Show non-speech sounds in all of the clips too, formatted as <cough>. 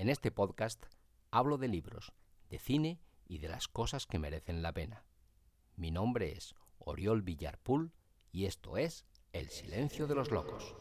En este podcast hablo de libros, de cine y de las cosas que merecen la pena. Mi nombre es Oriol Villarpool y esto es El Silencio de los Locos.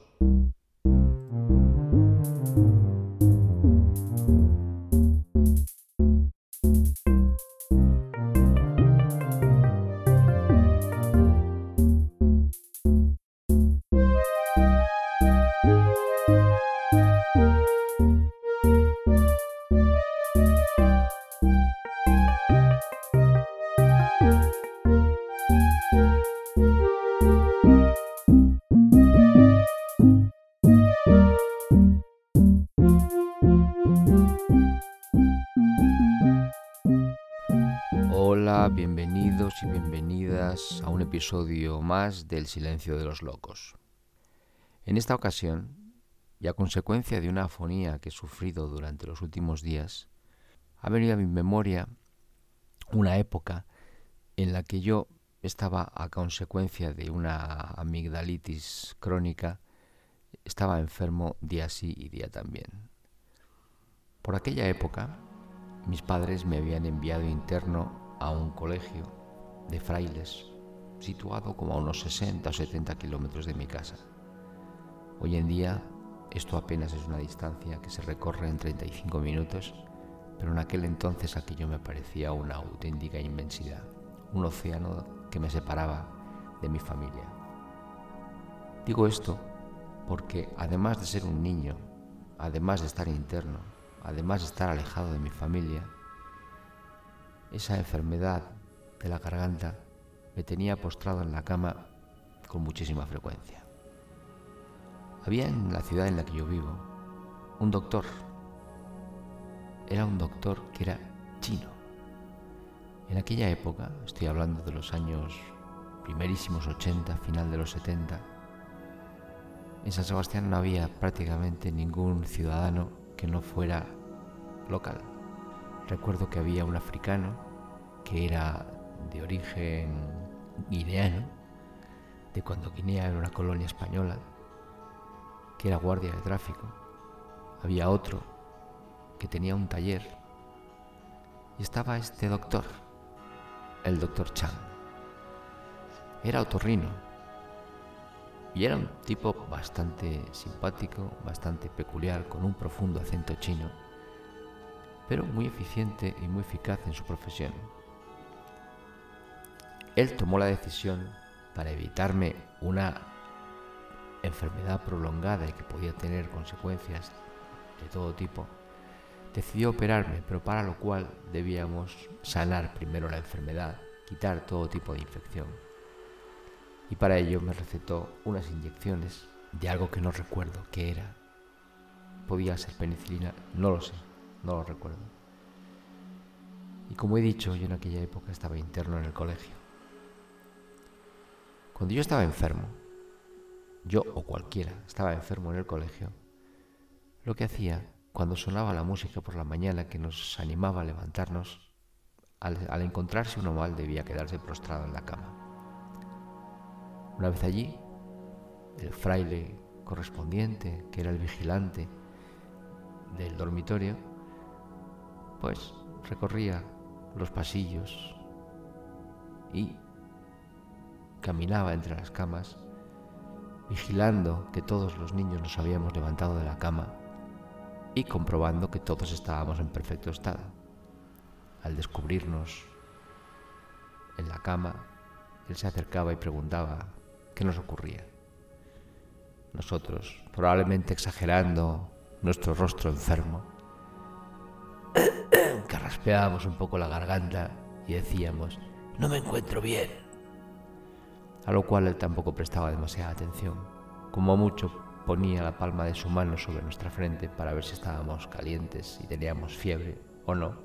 A un episodio más del Silencio de los Locos. En esta ocasión, y a consecuencia de una afonía que he sufrido durante los últimos días, ha venido a mi memoria una época en la que yo estaba a consecuencia de una amigdalitis crónica, estaba enfermo día sí y día también. Por aquella época, mis padres me habían enviado interno a un colegio de frailes situado como a unos 60 o 70 kilómetros de mi casa. Hoy en día esto apenas es una distancia que se recorre en 35 minutos, pero en aquel entonces aquello me parecía una auténtica inmensidad, un océano que me separaba de mi familia. Digo esto porque además de ser un niño, además de estar interno, además de estar alejado de mi familia, esa enfermedad de la garganta me tenía postrado en la cama con muchísima frecuencia. Había en la ciudad en la que yo vivo un doctor. Era un doctor que era chino. En aquella época, estoy hablando de los años primerísimos 80, final de los 70, en San Sebastián no había prácticamente ningún ciudadano que no fuera local. Recuerdo que había un africano que era de origen guineano, de cuando Guinea era una colonia española, que era guardia de tráfico. Había otro que tenía un taller y estaba este doctor, el doctor Chan. Era otorrino y era un tipo bastante simpático, bastante peculiar, con un profundo acento chino, pero muy eficiente y muy eficaz en su profesión. Él tomó la decisión para evitarme una enfermedad prolongada y que podía tener consecuencias de todo tipo, decidió operarme, pero para lo cual debíamos sanar primero la enfermedad, quitar todo tipo de infección y para ello me recetó unas inyecciones de algo que no recuerdo qué era. Podía ser penicilina, no lo sé, no lo recuerdo. Y como he dicho, yo en aquella época estaba interno en el colegio. Cuando yo estaba enfermo, yo o cualquiera estaba enfermo en el colegio, lo que hacía cuando sonaba la música por la mañana que nos animaba a levantarnos, al, encontrarse uno mal debía quedarse prostrado en la cama. Una vez allí, el fraile correspondiente, que era el vigilante del dormitorio, pues recorría los pasillos y caminaba entre las camas, vigilando que todos los niños nos habíamos levantado de la cama y comprobando que todos estábamos en perfecto estado. Al descubrirnos en la cama, él se acercaba y preguntaba ¿Qué nos ocurría? Nosotros, probablemente exagerando nuestro rostro enfermo, <coughs> carraspeábamos un poco la garganta y decíamos, no me encuentro bien. A lo cual él tampoco prestaba demasiada atención. Como mucho ponía la palma de su mano sobre nuestra frente para ver si estábamos calientes y teníamos fiebre o no,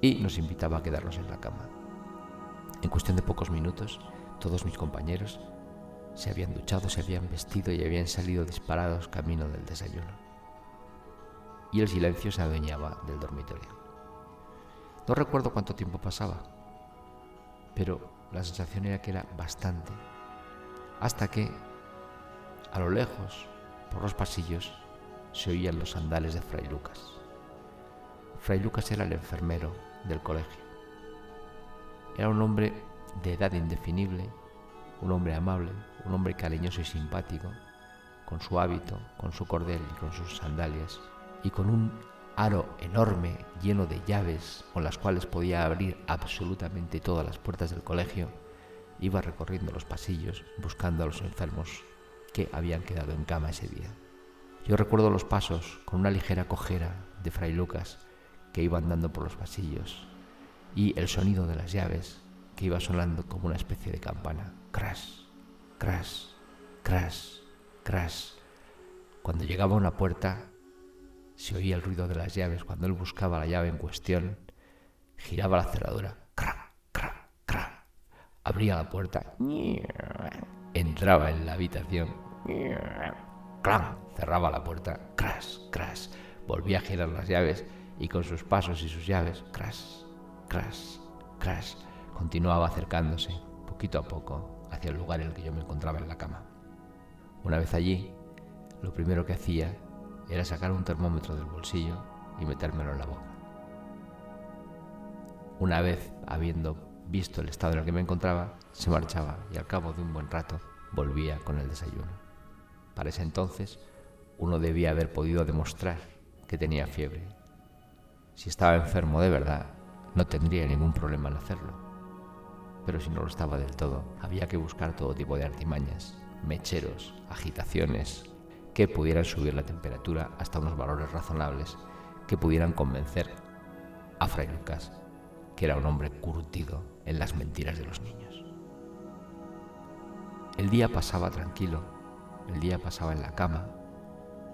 y nos invitaba a quedarnos en la cama. En cuestión de pocos minutos, todos mis compañeros se habían duchado, se habían vestido y habían salido disparados camino del desayuno. Y el silencio se adueñaba del dormitorio. No recuerdo cuánto tiempo pasaba, pero la sensación era que era bastante, hasta que, a lo lejos, por los pasillos, se oían los andales de Fray Lucas. Fray Lucas era el enfermero del colegio. Era un hombre de edad indefinible, un hombre amable, un hombre cariñoso y simpático, con su hábito, con su cordel y con sus sandalias, y con un aro enorme lleno de llaves con las cuales podía abrir absolutamente todas las puertas del colegio, iba recorriendo los pasillos buscando a los enfermos que habían quedado en cama ese día. Yo recuerdo los pasos con una ligera cojera de Fray Lucas que iba andando por los pasillos y el sonido de las llaves que iba sonando como una especie de campana. Crash, crash, crash, crash. Cuando llegaba a una puerta, se oía el ruido de las llaves. Cuando él buscaba la llave en cuestión, giraba la cerradura. Cra, cra, cra. Abría la puerta. Entraba en la habitación. Clan. Cerraba la puerta. Crash, crash. Volvía a girar las llaves y con sus pasos y sus llaves, crash, crash, crash, continuaba acercándose, poquito a poco, hacia el lugar en el que yo me encontraba en la cama. Una vez allí, lo primero que hacía era sacar un termómetro del bolsillo y metérmelo en la boca. Una vez habiendo visto el estado en el que me encontraba, se marchaba y al cabo de un buen rato volvía con el desayuno. Para ese entonces, uno debía haber podido demostrar que tenía fiebre si estaba enfermo de verdad, no tendría ningún problema en hacerlo. Pero si no lo estaba del todo, había que buscar todo tipo de artimañas, mecheros, agitaciones, que pudieran subir la temperatura hasta unos valores razonables, que pudieran convencer a Fray Lucas, que era un hombre curtido en las mentiras de los niños. El día pasaba tranquilo, el día pasaba en la cama,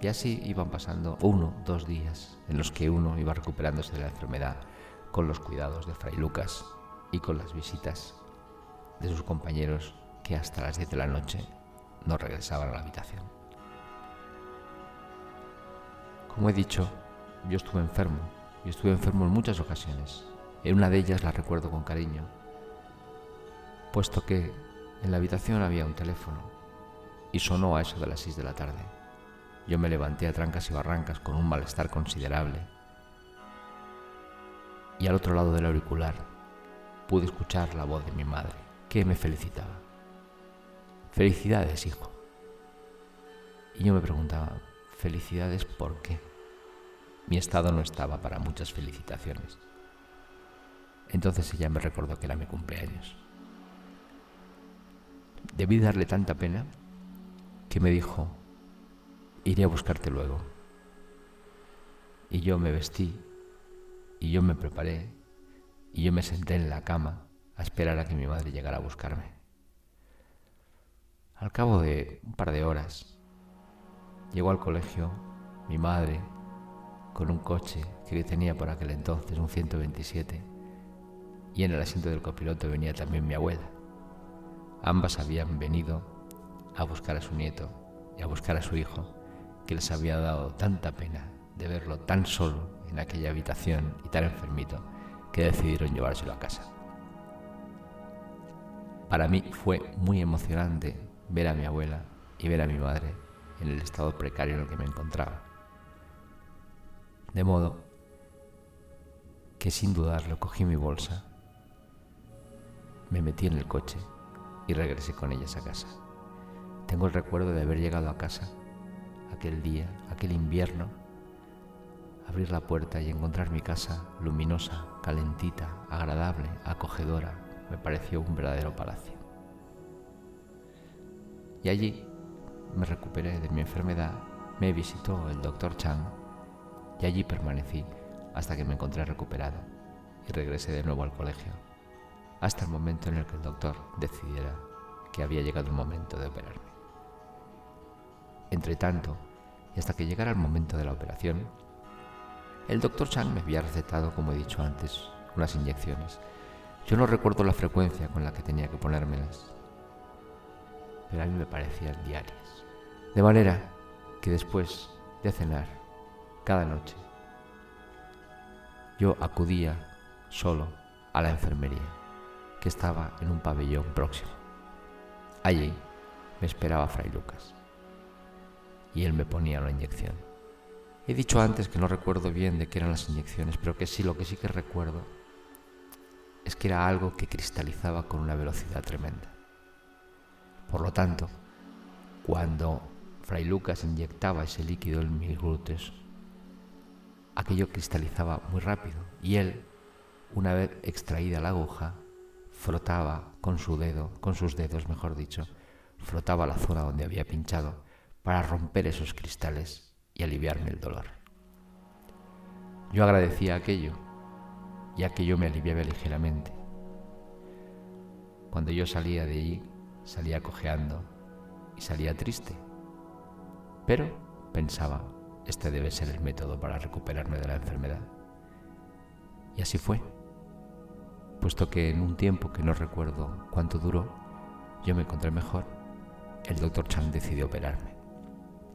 y así iban pasando uno, dos días en los que uno iba recuperándose de la enfermedad con los cuidados de Fray Lucas y con las visitas de sus compañeros que hasta las 10 de la noche no regresaban a la habitación. Como he dicho, yo estuve enfermo y estuve enfermo en muchas ocasiones. En una de ellas la recuerdo con cariño, puesto que en la habitación había un teléfono y sonó a eso de las 6 de la tarde. Yo me levanté a trancas y barrancas con un malestar considerable. Y al otro lado del auricular pude escuchar la voz de mi madre, que me felicitaba. Felicidades, hijo. Y yo me preguntaba, ¿felicidades por qué? Mi estado no estaba para muchas felicitaciones. Entonces ella me recordó que era mi cumpleaños. Debí darle tanta pena que me dijo, iré a buscarte luego. Y yo me vestí, y yo me preparé, y yo me senté en la cama a esperar a que mi madre llegara a buscarme. Al cabo de un par de horas, llegó al colegio mi madre con un coche que tenía por aquel entonces, un 127, y en el asiento del copiloto venía también mi abuela. Ambas habían venido a buscar a su nieto y a buscar a su hijo que les había dado tanta pena de verlo tan solo en aquella habitación y tan enfermito que decidieron llevárselo a casa. Para mí fue muy emocionante ver a mi abuela y ver a mi madre en el estado precario en el que me encontraba. De modo que sin dudarlo cogí mi bolsa, me metí en el coche y regresé con ellas a casa. Tengo el recuerdo de haber llegado a casa aquel día, aquel invierno, abrir la puerta y encontrar mi casa luminosa, calentita, agradable, acogedora, me pareció un verdadero palacio. Y allí me recuperé de mi enfermedad, me visitó el doctor Chang y allí permanecí hasta que me encontré recuperado y regresé de nuevo al colegio, hasta el momento en el que el doctor decidiera que había llegado el momento de operarme. Entre tanto, y hasta que llegara el momento de la operación, el doctor Chang me había recetado, como he dicho antes, unas inyecciones. Yo no recuerdo la frecuencia con la que tenía que ponérmelas, pero a mí me parecían diarias. De manera que después de cenar, cada noche, yo acudía solo a la enfermería, que estaba en un pabellón próximo. Allí me esperaba Fray Lucas y él me ponía la inyección. He dicho antes que no recuerdo bien de qué eran las inyecciones, pero que sí, lo que sí que recuerdo es que era algo que cristalizaba con una velocidad tremenda. Por lo tanto, cuando Fray Lucas inyectaba ese líquido en mis glúteos, aquello cristalizaba muy rápido y él, una vez extraída la aguja, frotaba con su dedo, con sus dedos, mejor dicho, frotaba la zona donde había pinchado para romper esos cristales y aliviarme el dolor. Yo agradecía aquello y aquello me aliviaba ligeramente. Cuando yo salía de allí, salía cojeando y salía triste. Pero pensaba, este debe ser el método para recuperarme de la enfermedad. Y así fue, puesto que en un tiempo que no recuerdo cuánto duró, yo me encontré mejor, el doctor Chan decidió operarme.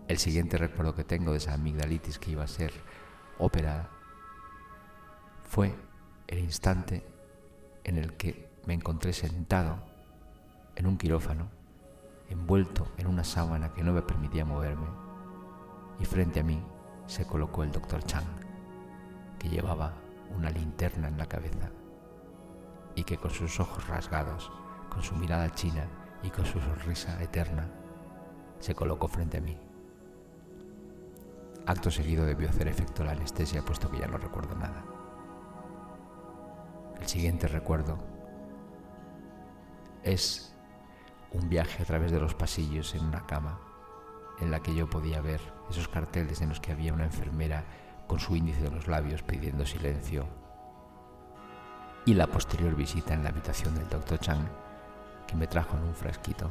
El siguiente recuerdo que tengo de esa amigdalitis que iba a ser operada fue el instante en el que me encontré sentado en un quirófano, envuelto en una sábana que no me permitía moverme, y frente a mí se colocó el doctor Chang, que llevaba una linterna en la cabeza y que con sus ojos rasgados, con su mirada china y con su sonrisa eterna, se colocó frente a mí. Acto seguido debió hacer efecto la anestesia puesto que ya no recuerdo nada. El siguiente recuerdo es un viaje a través de los pasillos en una cama en la que yo podía ver esos carteles en los que había una enfermera con su índice de los labios pidiendo silencio y la posterior visita en la habitación del doctor Chang que me trajo en un frasquito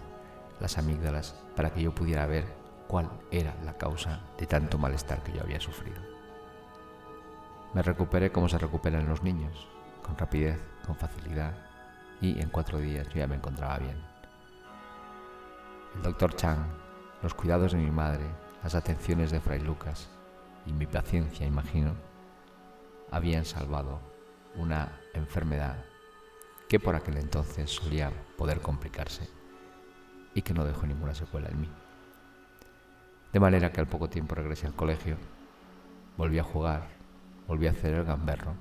las amígdalas para que yo pudiera ver cuál era la causa de tanto malestar que yo había sufrido. Me recuperé como se recuperan los niños, con rapidez, con facilidad, y en cuatro días yo ya me encontraba bien. El doctor Chang, los cuidados de mi madre, las atenciones de Fray Lucas y mi paciencia, imagino, habían salvado una enfermedad que por aquel entonces solía poder complicarse y que no dejó ninguna secuela en mí. De manera que al poco tiempo regresé al colegio, volví a jugar, volví a hacer el gamberro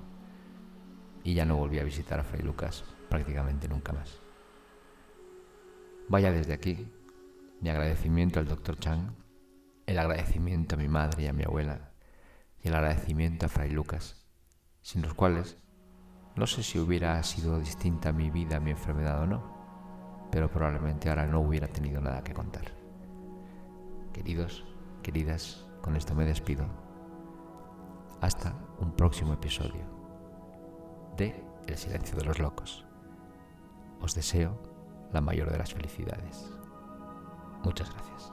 y ya no volví a visitar a Fray Lucas prácticamente nunca más. Vaya desde aquí mi agradecimiento al doctor Chang, el agradecimiento a mi madre y a mi abuela y el agradecimiento a Fray Lucas, sin los cuales no sé si hubiera sido distinta mi vida, mi enfermedad o no, pero probablemente ahora no hubiera tenido nada que contar. Queridos, queridas, con esto me despido. Hasta un próximo episodio de El silencio de los locos. Os deseo la mayor de las felicidades. Muchas gracias.